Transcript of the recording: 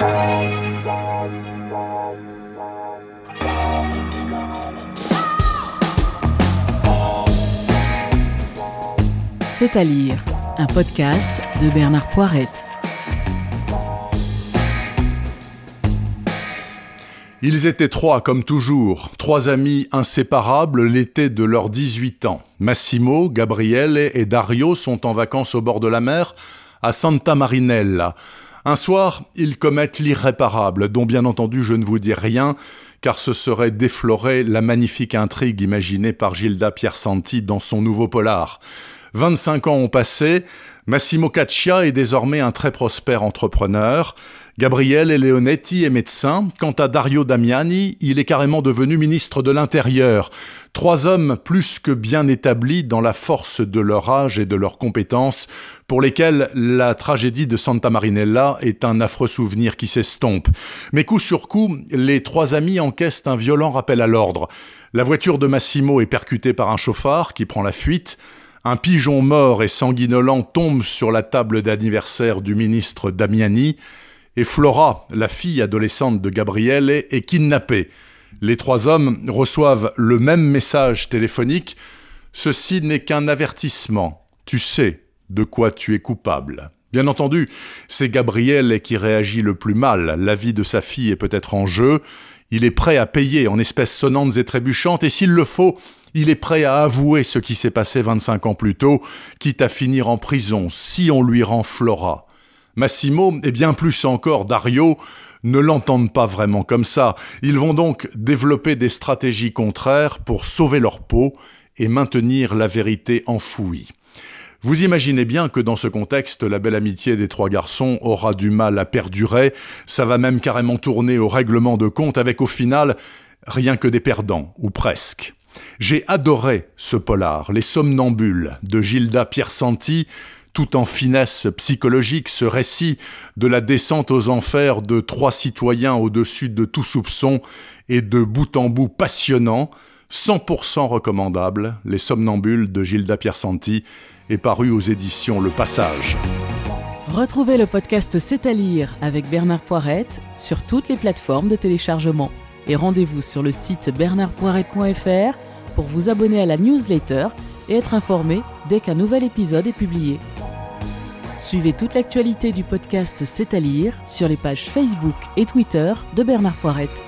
C'est à lire, un podcast de Bernard Poirette. Ils étaient trois, comme toujours, trois amis inséparables l'été de leurs 18 ans. Massimo, Gabriele et Dario sont en vacances au bord de la mer, à Santa Marinella. Un soir, ils commettent l'irréparable, dont bien entendu je ne vous dis rien, car ce serait déflorer la magnifique intrigue imaginée par Gilda Piersanti dans son nouveau polar. 25 ans ont passé, Massimo Caccia est désormais un très prospère entrepreneur. Gabriele Leonetti est médecin. Quant à Dario Damiani, il est carrément devenu ministre de l'Intérieur. Trois hommes plus que bien établis dans la force de leur âge et de leurs compétences, pour lesquels la tragédie de Santa Marinella est un affreux souvenir qui s'estompe. Mais coup sur coup, les trois amis encaissent un violent rappel à l'ordre. La voiture de Massimo est percutée par un chauffard qui prend la fuite. Un pigeon mort et sanguinolent tombe sur la table d'anniversaire du ministre Damiani, et Flora, la fille adolescente de Gabrielle, est kidnappée. Les trois hommes reçoivent le même message téléphonique. Ceci n'est qu'un avertissement. Tu sais de quoi tu es coupable. Bien entendu, c'est Gabriel qui réagit le plus mal. La vie de sa fille est peut-être en jeu. Il est prêt à payer en espèces sonnantes et trébuchantes, et s'il le faut, il est prêt à avouer ce qui s'est passé 25 ans plus tôt, quitte à finir en prison si on lui rend Flora. Massimo, et bien plus encore Dario, ne l'entendent pas vraiment comme ça. Ils vont donc développer des stratégies contraires pour sauver leur peau et maintenir la vérité enfouie. Vous imaginez bien que dans ce contexte, la belle amitié des trois garçons aura du mal à perdurer, ça va même carrément tourner au règlement de compte avec au final rien que des perdants, ou presque. J'ai adoré ce polar, Les Somnambules, de Gilda Piersanti, tout en finesse psychologique, ce récit de la descente aux enfers de trois citoyens au-dessus de tout soupçon et de bout en bout passionnant, 100% recommandable, Les Somnambules de Gilda Piersanti, est paru aux éditions Le Passage. Retrouvez le podcast C'est à lire avec Bernard Poirette sur toutes les plateformes de téléchargement. Et rendez-vous sur le site bernardpoirette.fr pour vous abonner à la newsletter et être informé dès qu'un nouvel épisode est publié. Suivez toute l'actualité du podcast C'est à lire sur les pages Facebook et Twitter de Bernard Poirette.